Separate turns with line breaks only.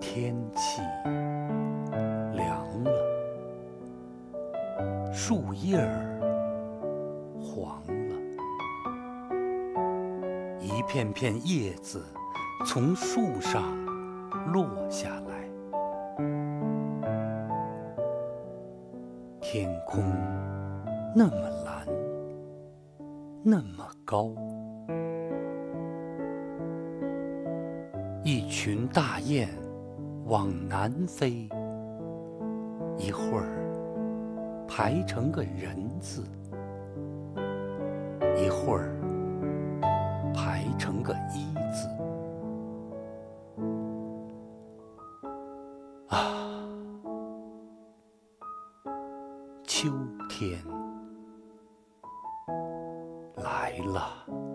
天气凉了，树叶儿黄了，一片片叶子从树上落下来，天空那么，那么高。一群大雁往南飞，一会儿排成个人字，一会儿排成个一字。啊，秋天来了。